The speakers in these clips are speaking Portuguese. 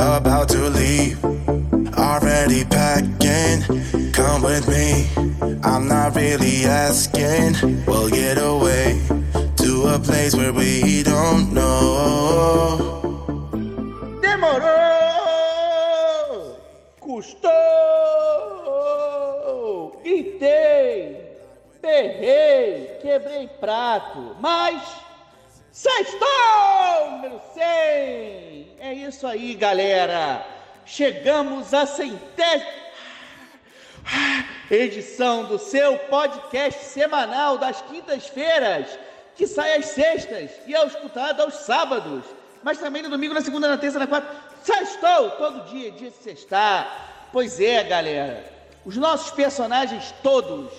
about to leave. Already packing, come with me. I'm not really asking. We'll get away to a place where we don't know. Demorou! Custou! Gritei! Berrei! Quebrei prato! Mas. Sextou! Número 100! É isso aí, galera! Chegamos à centésima edição do seu podcast semanal das quintas-feiras, que sai às sextas e é escutado aos sábados, mas também no domingo, na segunda, na terça, na quarta. Sextou! Todo dia, dia de sextar. Pois é, galera. Os nossos personagens todos,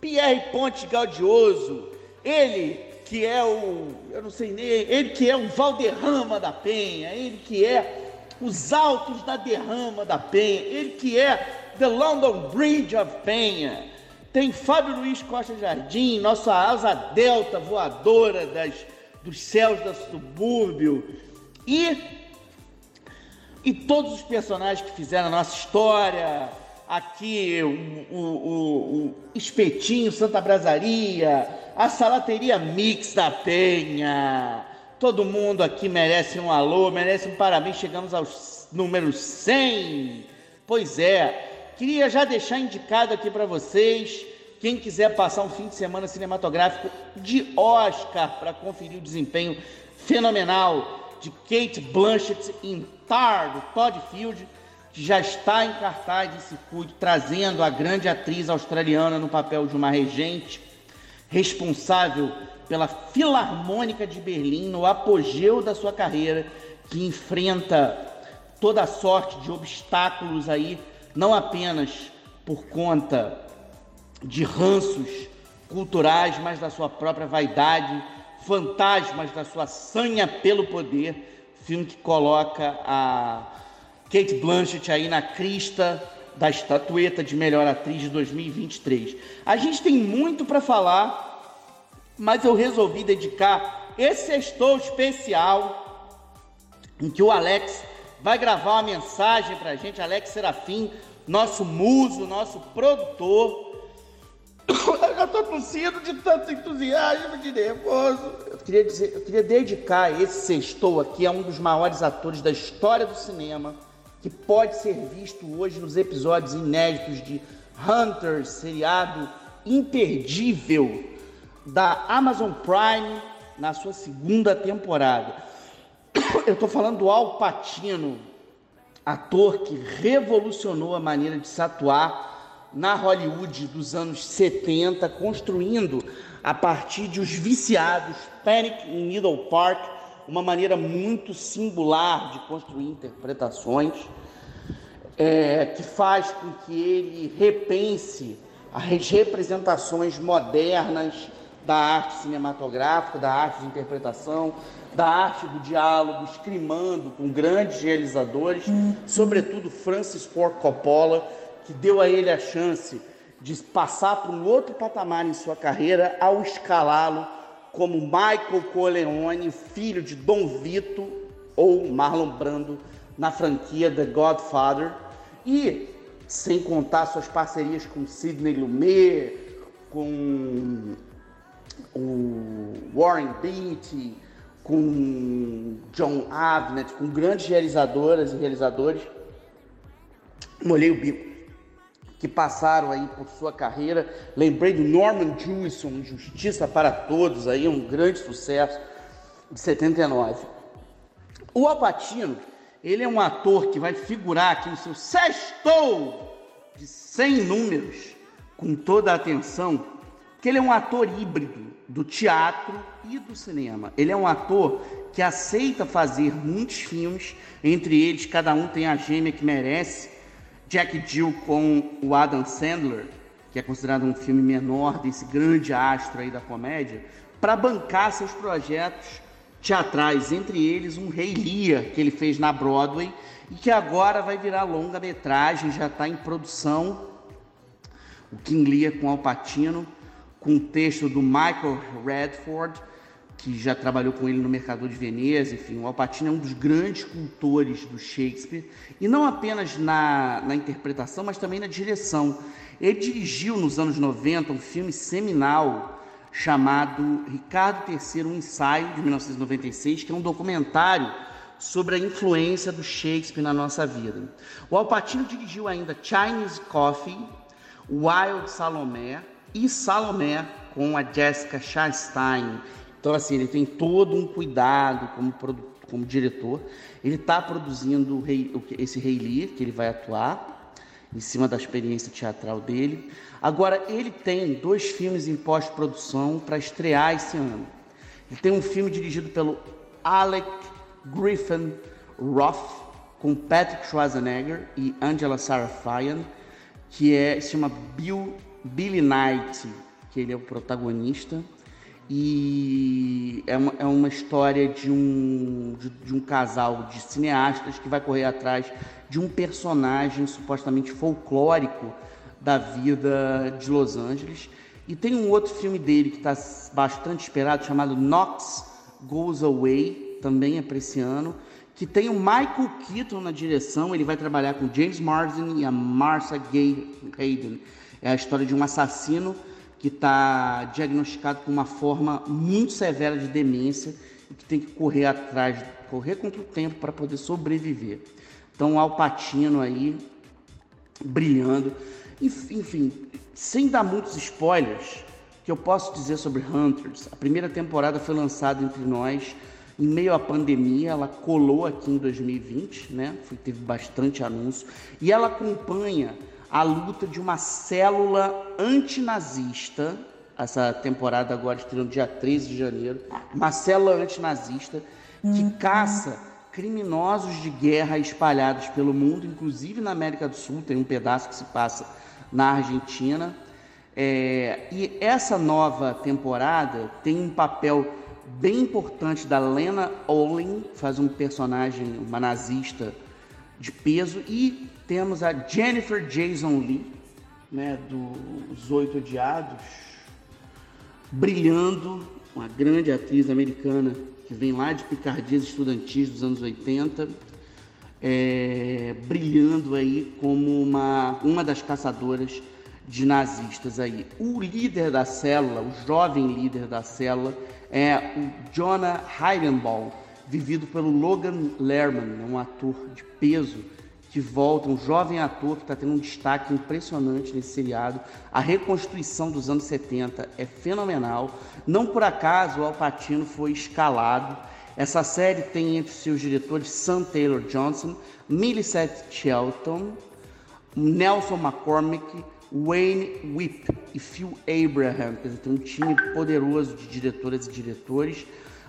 Pierre Pontes Gaudioso, ele que é o, eu não sei nem, ele que é um Valderrama da Penha, ele que é os altos da derrama da Penha, ele que é The London Bridge of Penha. Tem Fábio Luiz Costa Jardim, nossa asa delta voadora das, dos céus da subúrbio. E, e todos os personagens que fizeram a nossa história. Aqui o, o, o, Espetinho Santa Brasaria, a Salateria Mix da Penha. Todo mundo aqui merece um alô, merece um parabéns. Chegamos aos números 100. Pois é, queria já deixar indicado aqui para vocês. Quem quiser passar um fim de semana cinematográfico de Oscar para conferir o desempenho fenomenal de Kate Blanchett em Tar, do Todd Field, já está em cartaz de circuito, trazendo a grande atriz australiana no papel de uma regente responsável pela Filarmônica de Berlim no apogeu da sua carreira, que enfrenta toda sorte de obstáculos aí, não apenas por conta de ranços culturais, mas da sua própria vaidade, fantasmas da sua sanha pelo poder, filme que coloca a Kate Blanchett aí na crista da estatueta de melhor atriz de 2023. A gente tem muito para falar mas eu resolvi dedicar esse sextou especial em que o Alex vai gravar uma mensagem para a gente, Alex Serafim, nosso muso, nosso produtor. Eu estou tossindo de tanto entusiasmo, de nervoso. Eu queria, dizer, eu queria dedicar esse sextou aqui a um dos maiores atores da história do cinema, que pode ser visto hoje nos episódios inéditos de Hunter, seriado imperdível da Amazon Prime na sua segunda temporada. Eu estou falando do Al Pacino, ator que revolucionou a maneira de se atuar na Hollywood dos anos 70, construindo a partir de Os Viciados, Panic in Needle Park, uma maneira muito singular de construir interpretações, é, que faz com que ele repense as representações modernas da arte cinematográfica, da arte de interpretação, da arte do diálogo, escrimando com grandes realizadores, sobretudo Francis Ford Coppola, que deu a ele a chance de passar para um outro patamar em sua carreira ao escalá-lo como Michael Corleone, filho de Dom Vito ou Marlon Brando na franquia The Godfather e sem contar suas parcerias com Sidney Lumet, com o Warren Beatty, com John Avnet, com grandes realizadoras e realizadores. Molhei o bico. Que passaram aí por sua carreira. Lembrei do Norman Jewison, Justiça para Todos, aí um grande sucesso de 79. O Alpatino, ele é um ator que vai figurar aqui no seu sexto de 100 números, com toda a atenção, que ele é um ator híbrido do teatro e do cinema. Ele é um ator que aceita fazer muitos filmes, entre eles cada um tem a gêmea que merece. Jack Jill com o Adam Sandler, que é considerado um filme menor desse grande astro aí da comédia, para bancar seus projetos teatrais, entre eles um Rei Lear que ele fez na Broadway e que agora vai virar longa-metragem, já está em produção. O King Lear com Al Pacino com um texto do Michael Redford, que já trabalhou com ele no Mercador de Veneza, enfim, o Alpatino é um dos grandes cultores do Shakespeare, e não apenas na, na interpretação, mas também na direção. Ele dirigiu nos anos 90 um filme seminal chamado Ricardo III, um ensaio, de 1996, que é um documentário sobre a influência do Shakespeare na nossa vida. O Alpatino dirigiu ainda Chinese Coffee, Wild Salomé e Salomé com a Jessica Chastain. Então, assim, ele tem todo um cuidado como, como diretor. Ele está produzindo esse Rei Lear, que ele vai atuar, em cima da experiência teatral dele. Agora, ele tem dois filmes em pós-produção para estrear esse ano. Ele tem um filme dirigido pelo Alec Griffin Roth, com Patrick Schwarzenegger e Angela Sarafian, que é, se chama Bill, Billy Knight, que ele é o protagonista. E é uma, é uma história de um, de, de um casal de cineastas que vai correr atrás de um personagem supostamente folclórico da vida de Los Angeles. E tem um outro filme dele que está bastante esperado, chamado Knox Goes Away, também é para esse ano, que tem o Michael Keaton na direção. Ele vai trabalhar com James Marsden e a Marcia Gay Hayden. É a história de um assassino que está diagnosticado com uma forma muito severa de demência e que tem que correr atrás, correr contra o tempo para poder sobreviver. Então, Alpatino aí brilhando. Enfim, sem dar muitos spoilers, que eu posso dizer sobre Hunters, a primeira temporada foi lançada entre nós em meio à pandemia, ela colou aqui em 2020, né? Foi, teve bastante anúncio, e ela acompanha a luta de uma célula antinazista. Essa temporada agora estreou no dia 13 de janeiro. Uma célula antinazista que uhum. caça criminosos de guerra espalhados pelo mundo, inclusive na América do Sul. Tem um pedaço que se passa na Argentina. É, e essa nova temporada tem um papel bem importante da Lena Olin, faz um personagem, uma nazista de peso, e temos a Jennifer Jason Lee, né, dos Oito Odiados, brilhando, uma grande atriz americana que vem lá de Picardias Estudantis dos anos 80, é, brilhando aí como uma, uma das caçadoras de nazistas aí. O líder da célula, o jovem líder da célula, é o Jonah Heidenbaum, vivido pelo Logan Lerman, um ator de peso que volta, um jovem ator que está tendo um destaque impressionante nesse seriado. A reconstrução dos anos 70 é fenomenal. Não por acaso o Alpatino foi escalado. Essa série tem entre seus diretores Sam Taylor Johnson, Millicent Shelton, Nelson McCormick, Wayne Whip e Phil Abraham. Quer dizer, tem um time poderoso de diretoras e diretores.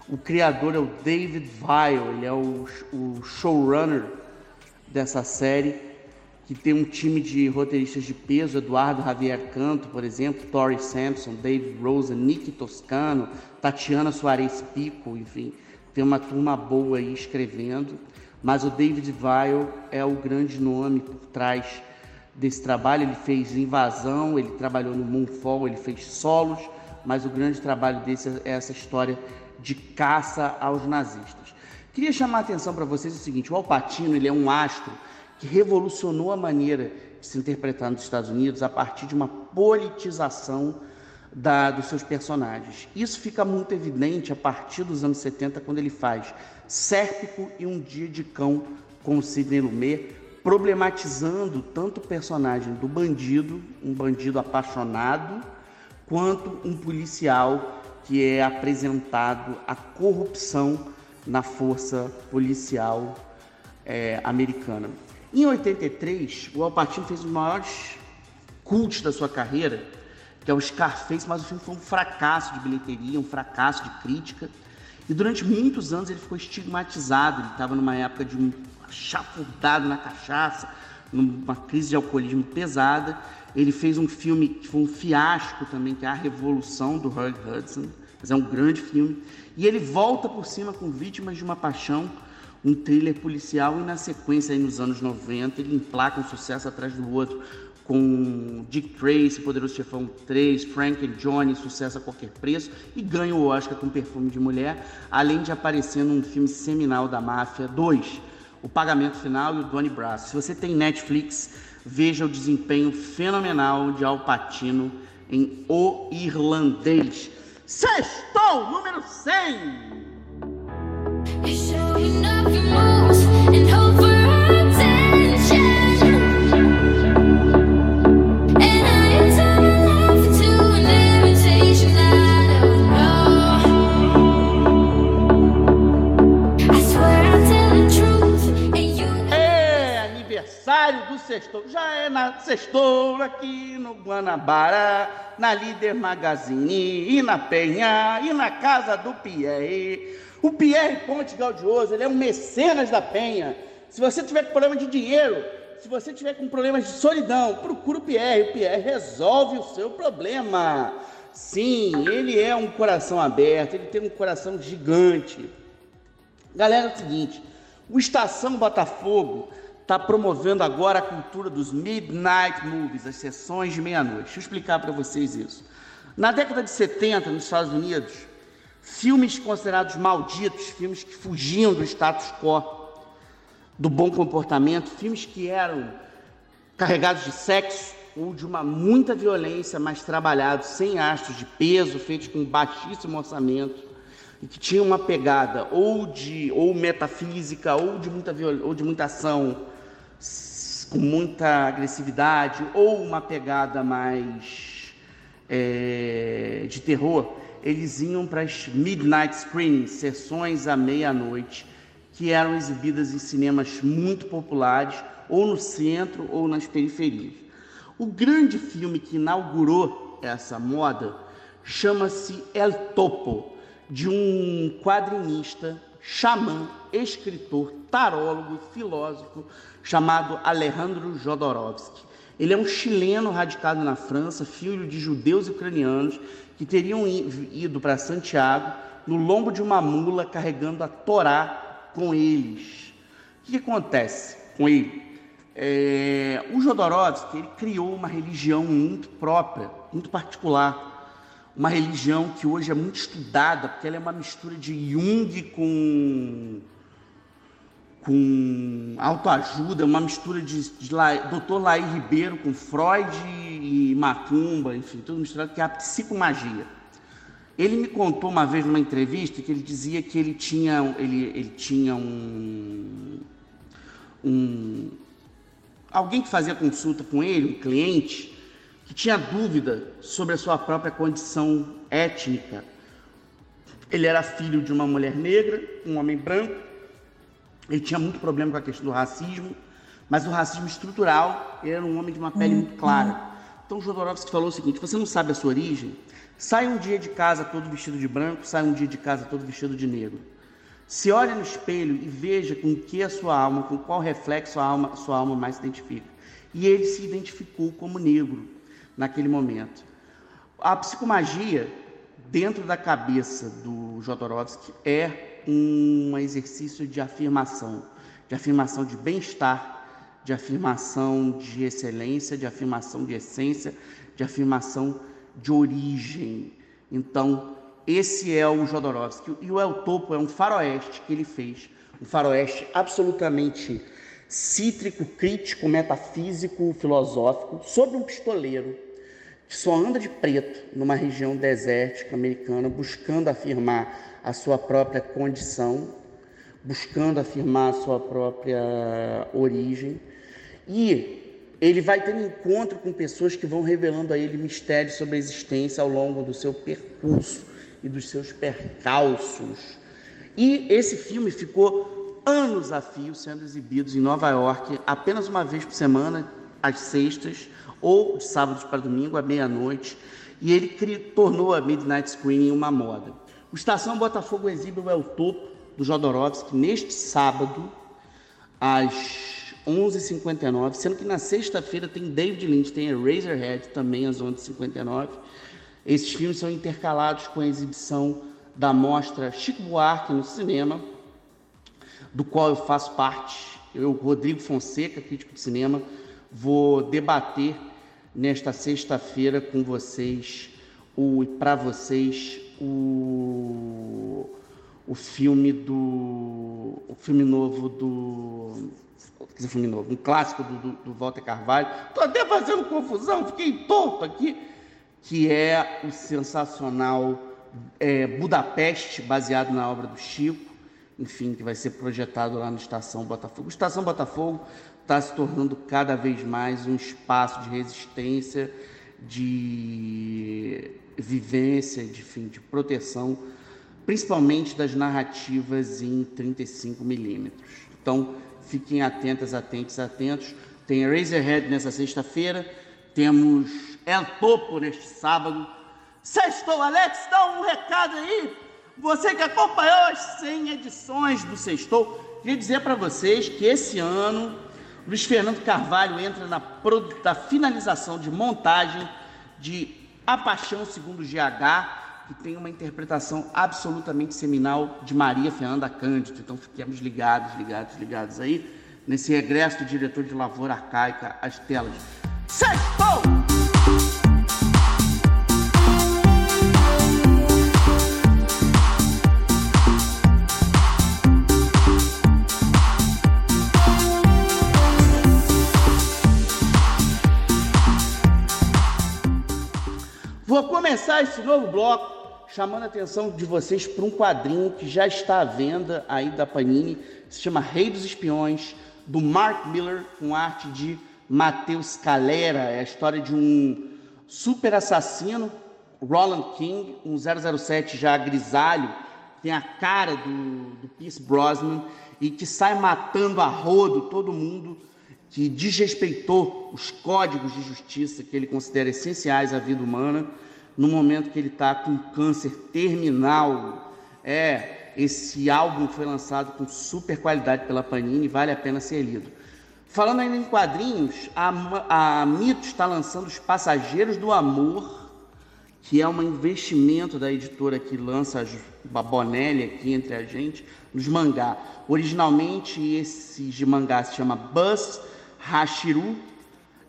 O criador é o David Vile, ele é o, o showrunner dessa série, que tem um time de roteiristas de peso, Eduardo Javier Canto, por exemplo, Tori Sampson, Dave Rosa, Nick Toscano, Tatiana Soares Pico, enfim, tem uma turma boa aí escrevendo, mas o David Vile é o grande nome por trás desse trabalho, ele fez Invasão, ele trabalhou no Moonfall, ele fez solos, mas o grande trabalho desse é essa história de caça aos nazistas. Queria chamar a atenção para vocês o seguinte: o Alpatino ele é um astro que revolucionou a maneira de se interpretar nos Estados Unidos a partir de uma politização da, dos seus personagens. Isso fica muito evidente a partir dos anos 70, quando ele faz Sérpico e Um Dia de Cão com o Sidney Lumet, problematizando tanto o personagem do bandido, um bandido apaixonado, quanto um policial que é apresentado a corrupção na força policial é, americana. Em 83, o Alpatino fez os maiores cultos da sua carreira, que é o Scarface, mas o filme foi um fracasso de bilheteria, um fracasso de crítica. E durante muitos anos ele ficou estigmatizado, ele estava numa época de um chafurdado na cachaça, numa crise de alcoolismo pesada. Ele fez um filme que foi um fiasco também, que é A Revolução, do Hugh Hudson mas é um grande filme. E ele volta por cima com Vítimas de uma Paixão, um thriller policial, e na sequência, aí nos anos 90, ele emplaca um sucesso atrás do outro com Dick Tracy, Poderoso Chefão 3, Frank and Johnny, Sucesso a Qualquer Preço, e ganha o Oscar com Perfume de Mulher, além de aparecer num filme seminal da Máfia 2, O Pagamento Final e o Donnie Brasco. Se você tem Netflix, veja o desempenho fenomenal de Al Pacino em O Irlandês. Sextou, número 100! Sextou, já é na sextou aqui no Guanabara, na Líder Magazine, e na Penha, e na casa do Pierre. O Pierre Ponte Gaudioso, ele é um mecenas da Penha. Se você tiver com problema de dinheiro, se você tiver com problemas de solidão, procura o Pierre. O Pierre resolve o seu problema. Sim, ele é um coração aberto, ele tem um coração gigante. Galera, é o seguinte: o Estação Botafogo está promovendo agora a cultura dos midnight movies, as sessões de meia-noite. Deixa eu explicar para vocês isso. Na década de 70, nos Estados Unidos, filmes considerados malditos, filmes que fugiam do status quo, do bom comportamento, filmes que eram carregados de sexo ou de uma muita violência, mas trabalhados sem astros de peso, feitos com baixíssimo orçamento e que tinham uma pegada ou de ou metafísica ou de muita ou de muita ação com muita agressividade ou uma pegada mais é, de terror, eles iam para as midnight screenings, sessões à meia-noite, que eram exibidas em cinemas muito populares, ou no centro ou nas periferias. O grande filme que inaugurou essa moda chama-se El Topo, de um quadrinista, xamã, escritor, tarólogo, filósofo chamado Alejandro Jodorowsky. Ele é um chileno radicado na França, filho de judeus ucranianos que teriam ido para Santiago no lombo de uma mula carregando a Torá com eles. O que acontece com ele? É, o Jodorowsky ele criou uma religião muito própria, muito particular, uma religião que hoje é muito estudada, porque ela é uma mistura de Jung com com autoajuda, uma mistura de, de Dr. Laí Ribeiro com Freud e Macumba, enfim, tudo misturado, que é a psicomagia. Ele me contou uma vez numa entrevista que ele dizia que ele tinha, ele, ele tinha um, um alguém que fazia consulta com ele, um cliente, que tinha dúvida sobre a sua própria condição étnica. Ele era filho de uma mulher negra, um homem branco, ele tinha muito problema com a questão do racismo, mas o racismo estrutural, ele era um homem de uma pele muito clara. Então Jodorowsky falou o seguinte: você não sabe a sua origem? Sai um dia de casa todo vestido de branco, sai um dia de casa todo vestido de negro. Se olhe no espelho e veja com que a sua alma, com qual reflexo a alma, sua alma mais se identifica. E ele se identificou como negro naquele momento. A psicomagia, dentro da cabeça do Jodorowsky, é um exercício de afirmação, de afirmação de bem-estar, de afirmação de excelência, de afirmação de essência, de afirmação de origem. Então, esse é o Jodorowsky. E o El Topo é um faroeste que ele fez, um faroeste absolutamente cítrico, crítico, metafísico, filosófico, sobre um pistoleiro que só anda de preto numa região desértica americana, buscando afirmar a sua própria condição, buscando afirmar a sua própria origem. E ele vai um encontro com pessoas que vão revelando a ele mistérios sobre a existência ao longo do seu percurso e dos seus percalços. E esse filme ficou anos a fio sendo exibido em Nova York, apenas uma vez por semana, às sextas, ou de sábados para domingo, à meia-noite, e ele tornou a Midnight Screening uma moda. O Estação Botafogo exibe o El Topo do Jodorowsky neste sábado, às 11h59, sendo que na sexta-feira tem David Lynch, tem Razorhead também às 11h59. Esses filmes são intercalados com a exibição da mostra Chico Buarque no cinema, do qual eu faço parte. Eu, Rodrigo Fonseca, crítico de cinema, vou debater nesta sexta-feira com vocês, o para vocês, o, o filme do. o filme novo do. Filme novo, um clássico do, do, do Walter Carvalho. Estou até fazendo confusão, fiquei torto aqui. Que é o sensacional é, Budapeste, baseado na obra do Chico, enfim, que vai ser projetado lá no Estação Botafogo. Estação Botafogo está se tornando cada vez mais um espaço de resistência, de vivência, de, enfim, de proteção, principalmente das narrativas em 35 milímetros. Então, fiquem atentas, atentos, atentos. Tem Razorhead nessa sexta-feira, temos El Topo neste sábado. Sextou, Alex, dá um recado aí. Você que acompanhou as 100 edições do Sextou, queria dizer para vocês que esse ano Luiz Fernando Carvalho entra na, na finalização de montagem de A Paixão segundo GH, que tem uma interpretação absolutamente seminal de Maria Fernanda Cândido. Então fiquemos ligados, ligados, ligados aí nesse regresso do diretor de Lavoura Arcaica às telas. Sextou! Começar esse novo bloco chamando a atenção de vocês para um quadrinho que já está à venda aí da Panini, se chama Rei dos Espiões, do Mark Miller, com arte de Matheus Calera. É a história de um super assassino, Roland King, um 007 já grisalho, tem a cara do, do Pierce Brosnan e que sai matando a rodo todo mundo que desrespeitou os códigos de justiça que ele considera essenciais à vida humana, no momento que ele está com câncer terminal. É, esse álbum foi lançado com super qualidade pela Panini, vale a pena ser lido. Falando ainda em quadrinhos, a, a Mito está lançando Os Passageiros do Amor, que é um investimento da editora que lança a Bonelli aqui entre a gente, nos mangá. Originalmente, esse de mangá se chama Buzz Hashiru,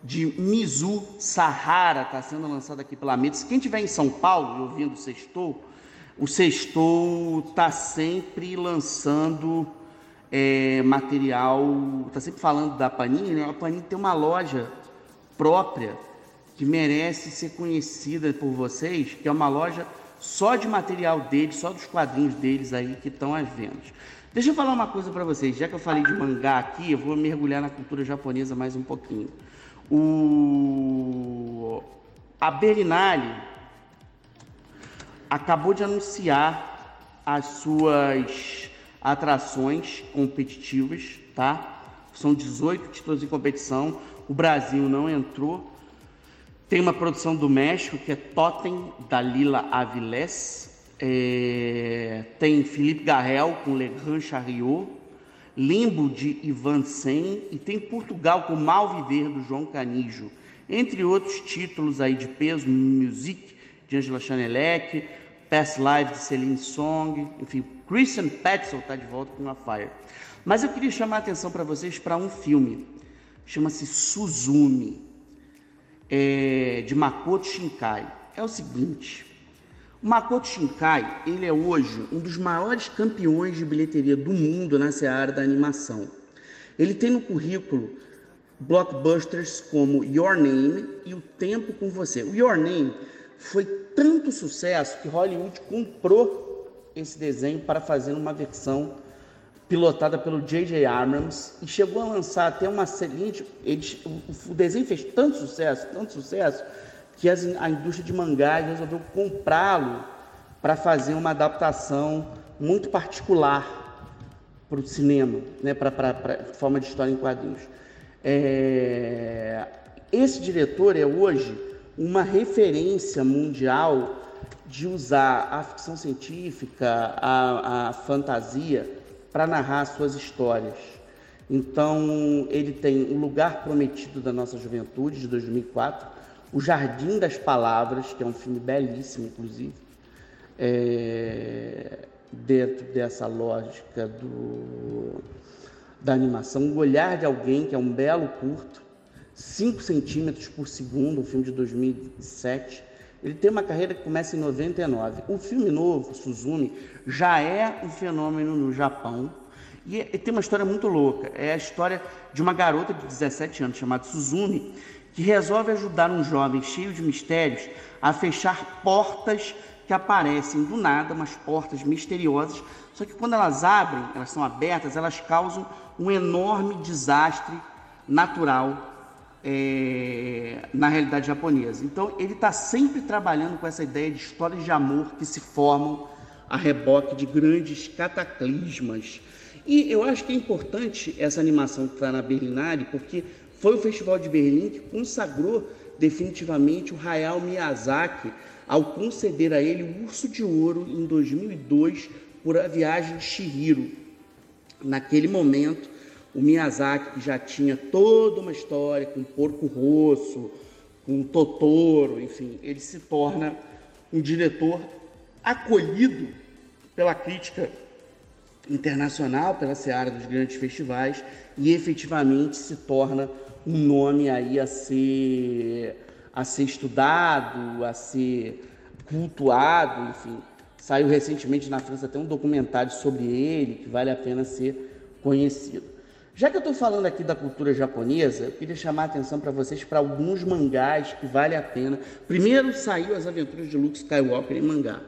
de Mizu Sahara, está sendo lançado aqui pela Mitos. Quem estiver em São Paulo ouvindo o Sextou, o Sextou está sempre lançando é, material, está sempre falando da Panini. Né? A Panini tem uma loja própria que merece ser conhecida por vocês, que é uma loja só de material deles, só dos quadrinhos deles aí que estão às vendas. Deixa eu falar uma coisa para vocês, já que eu falei de mangá aqui, eu vou mergulhar na cultura japonesa mais um pouquinho. O a Berlinale acabou de anunciar as suas atrações competitivas, tá? São 18 títulos em competição. O Brasil não entrou. Tem uma produção do México que é Totem da Lila Avilés, é, tem Felipe Garrel com Le Grand Chariot, Limbo de Ivan Sen e tem Portugal com Mal Viver do João Canijo, entre outros títulos aí de peso, Music de Angela Chanelec, Past Life de Celine Song, enfim, Christian Petzold está de volta com a Fire. Mas eu queria chamar a atenção para vocês para um filme, chama-se Suzumi, é, de Makoto Shinkai. É o seguinte, Makoto Shinkai, ele é hoje um dos maiores campeões de bilheteria do mundo nessa área da animação. Ele tem no currículo blockbusters como Your Name e O Tempo com Você. O Your Name foi tanto sucesso que Hollywood comprou esse desenho para fazer uma versão pilotada pelo J.J. Abrams e chegou a lançar até uma seguinte. o desenho fez tanto sucesso, tanto sucesso, que as, a indústria de mangá resolveu comprá-lo para fazer uma adaptação muito particular para o cinema, né, para forma de história em quadrinhos. É, esse diretor é hoje uma referência mundial de usar a ficção científica, a, a fantasia, para narrar suas histórias. Então, ele tem O Lugar Prometido da Nossa Juventude, de 2004, o Jardim das Palavras, que é um filme belíssimo, inclusive, é, dentro dessa lógica do, da animação. O Olhar de Alguém, que é um belo curto, 5 centímetros por segundo, um filme de 2007. Ele tem uma carreira que começa em 99. O filme novo, Suzumi, já é um fenômeno no Japão. E, e tem uma história muito louca. É a história de uma garota de 17 anos chamada Suzumi, que resolve ajudar um jovem cheio de mistérios a fechar portas que aparecem do nada, umas portas misteriosas. Só que quando elas abrem, elas são abertas, elas causam um enorme desastre natural é, na realidade japonesa. Então ele está sempre trabalhando com essa ideia de histórias de amor que se formam a reboque de grandes cataclismas. E eu acho que é importante essa animação que está na Berlinale, porque foi o Festival de Berlim que consagrou definitivamente o Hayao Miyazaki ao conceder a ele o Urso de Ouro em 2002 por A Viagem de Chihiro. Naquele momento, o Miyazaki, que já tinha toda uma história com Porco Rosso, com Totoro, enfim, ele se torna um diretor acolhido pela crítica internacional, pela seara dos grandes festivais e efetivamente se torna um nome aí a ser a ser estudado, a ser cultuado, enfim. Saiu recentemente na França até um documentário sobre ele que vale a pena ser conhecido. Já que eu estou falando aqui da cultura japonesa, eu queria chamar a atenção para vocês para alguns mangás que vale a pena. Primeiro saiu As Aventuras de Luke Skywalker em mangá.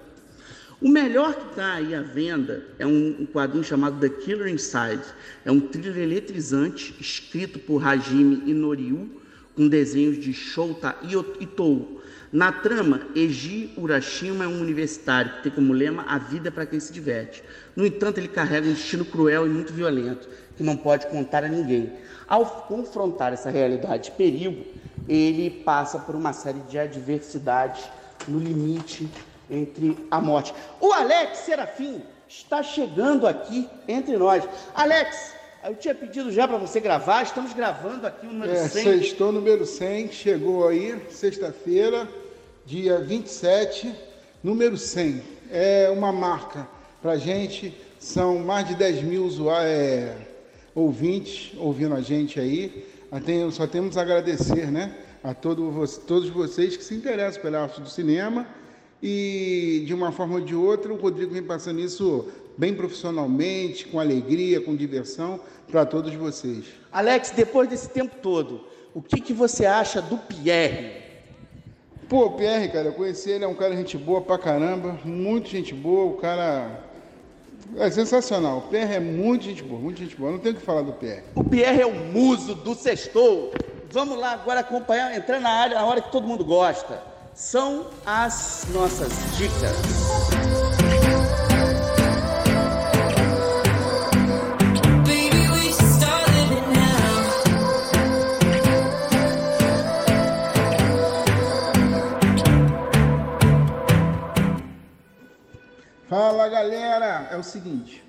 O melhor que está aí à venda é um, um, quadrinho chamado The Killer Inside. É um thriller eletrizante escrito por Hajime Inoriu, com desenhos de Shouta Itou. Na trama, Eiji Urashima é um universitário que tem como lema a vida é para quem se diverte. No entanto, ele carrega um destino cruel e muito violento que não pode contar a ninguém. Ao confrontar essa realidade de perigo, ele passa por uma série de adversidades no limite entre a morte. O Alex Serafim está chegando aqui entre nós. Alex, eu tinha pedido já para você gravar, estamos gravando aqui o número é, 100. Sextou número 100, chegou aí, sexta-feira, dia 27, número 100. É uma marca para gente, são mais de 10 mil. É ouvintes ouvindo a gente aí. Só temos a agradecer né, a todo, todos vocês que se interessam pela arte do cinema e, de uma forma ou de outra, o Rodrigo vem passando isso bem profissionalmente, com alegria, com diversão para todos vocês. Alex, depois desse tempo todo, o que, que você acha do Pierre? Pô, o Pierre, cara, eu conheci ele, é um cara gente boa pra caramba, muito gente boa, o cara é sensacional. O Pierre é muito gente boa, muito gente boa. Não tenho o que falar do Pierre. O Pierre é o muso do sextou. Vamos lá agora acompanhar, entrar na área, a hora que todo mundo gosta. São as nossas dicas. Fala galera, é o seguinte,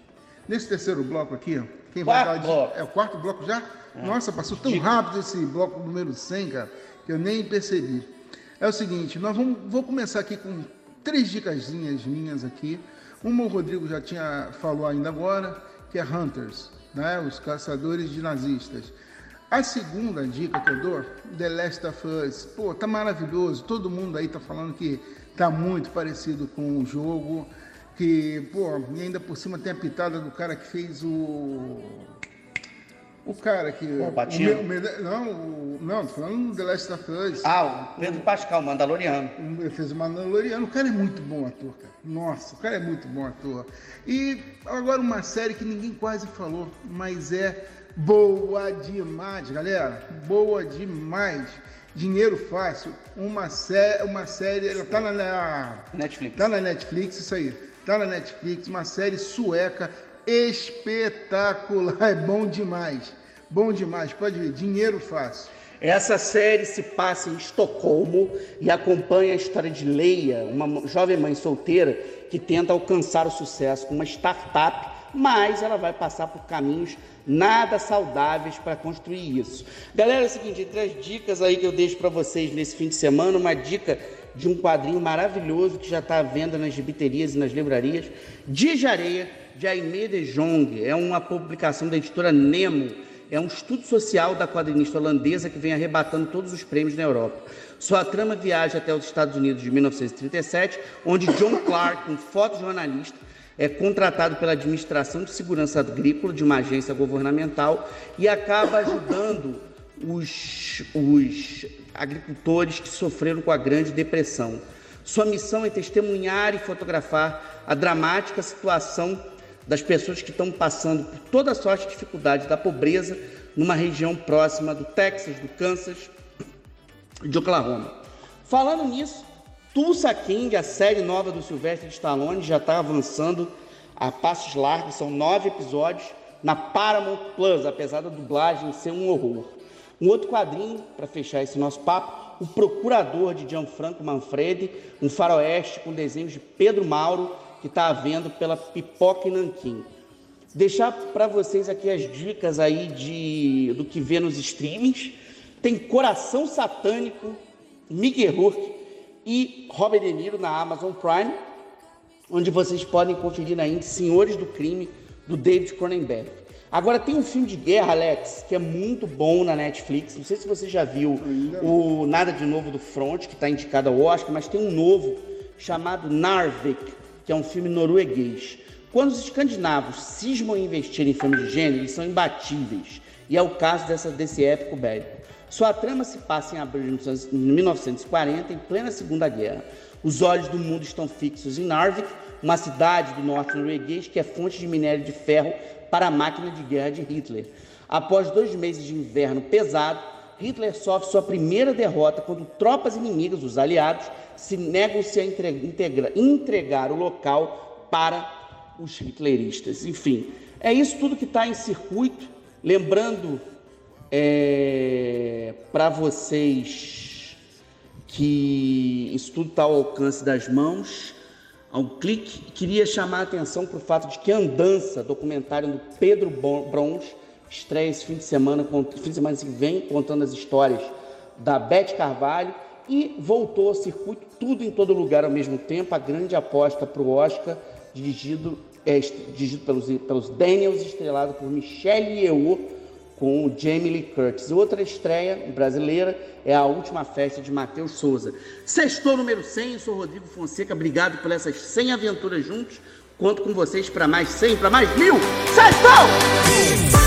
nesse terceiro bloco aqui, quem quarto vai dar bloco. É o quarto bloco já? É. Nossa, passou tão Dica. rápido esse bloco número 100, cara, que eu nem percebi. É o seguinte, nós vamos vou começar aqui com três dicasinhas minhas aqui. Uma o Rodrigo já tinha falou ainda agora, que é Hunters, né? Os caçadores de nazistas. A segunda dica que eu dou, The Last of Us. Pô, tá maravilhoso. Todo mundo aí tá falando que tá muito parecido com o jogo que, pô, e ainda por cima tem a pitada do cara que fez o. O cara que. O? O, não, o, não, tô falando do The Last of Us. Ah, o Pedro o, Pascal, Mandaloriano. Ele fez o Mandaloriano. O cara é muito bom ator, cara. Nossa, o cara é muito bom ator. E agora uma série que ninguém quase falou, mas é boa demais, galera. Boa demais. Dinheiro Fácil, uma, sé uma série, ela tá na, Netflix. Tá na Netflix, isso aí. Tá na Netflix, uma série sueca espetacular, é bom demais. Bom demais, pode ver, dinheiro fácil. Essa série se passa em Estocolmo e acompanha a história de Leia, uma jovem mãe solteira que tenta alcançar o sucesso com uma startup, mas ela vai passar por caminhos nada saudáveis para construir isso. Galera, é o seguinte, entre as dicas aí que eu deixo para vocês nesse fim de semana, uma dica de um quadrinho maravilhoso que já está à venda nas gibiterias e nas livrarias, de Areia, de Aimee de Jong. É uma publicação da editora Nemo é um estudo social da quadrinista holandesa que vem arrebatando todos os prêmios na Europa. Sua trama viaja até os Estados Unidos de 1937, onde John Clark, um fotojornalista, é contratado pela Administração de Segurança Agrícola de uma agência governamental e acaba ajudando os, os agricultores que sofreram com a Grande Depressão. Sua missão é testemunhar e fotografar a dramática situação das pessoas que estão passando por toda sorte de dificuldade da pobreza numa região próxima do Texas, do Kansas, de Oklahoma. Falando nisso, Tulsa King, a série nova do Sylvester Stallone, já está avançando a passos largos, são nove episódios na Paramount Plus, apesar da dublagem ser um horror. Um outro quadrinho, para fechar esse nosso papo, O Procurador de Gianfranco Manfredi, um faroeste com desenhos de Pedro Mauro, que está à venda pela Pipoca e Nanquim. Deixar para vocês aqui as dicas aí de, do que vê nos streamings. Tem Coração Satânico, Mickey Rourke e Robert De Niro na Amazon Prime, onde vocês podem conferir ainda Senhores do Crime, do David Cronenberg. Agora tem um filme de guerra, Alex, que é muito bom na Netflix. Não sei se você já viu o Nada de Novo do Front, que está indicado ao Oscar, mas tem um novo chamado Narvik, que é um filme norueguês. Quando os escandinavos cismam em investir em filmes de gênero, eles são imbatíveis. E é o caso dessa, desse épico bélico. Sua trama se passa em abril de 1940, em plena Segunda Guerra. Os olhos do mundo estão fixos em Narvik, uma cidade do norte norueguês que é fonte de minério de ferro para a máquina de guerra de Hitler. Após dois meses de inverno pesado, Hitler sofre sua primeira derrota quando tropas inimigas, os aliados, se negam-se a entregar, entregar o local para os hitleristas. Enfim, é isso tudo que está em circuito. Lembrando é, para vocês que isso tudo está ao alcance das mãos, ao clique, queria chamar a atenção para o fato de que Andança, documentário do Pedro Brons, estreia esse fim de semana, fim de semana que vem, contando as histórias da Beth Carvalho e voltou ao circuito Tudo em Todo Lugar ao mesmo tempo, a grande aposta para o Oscar, dirigido, é, dirigido pelos, pelos Daniels, estrelado por Michelle Yeoh, com o Jamie Lee Curtis. Outra estreia brasileira é a última festa de Matheus Souza. Sextou número 100, eu sou Rodrigo Fonseca, obrigado por essas 100 aventuras juntos. Conto com vocês para mais 100, para mais mil. Sextou!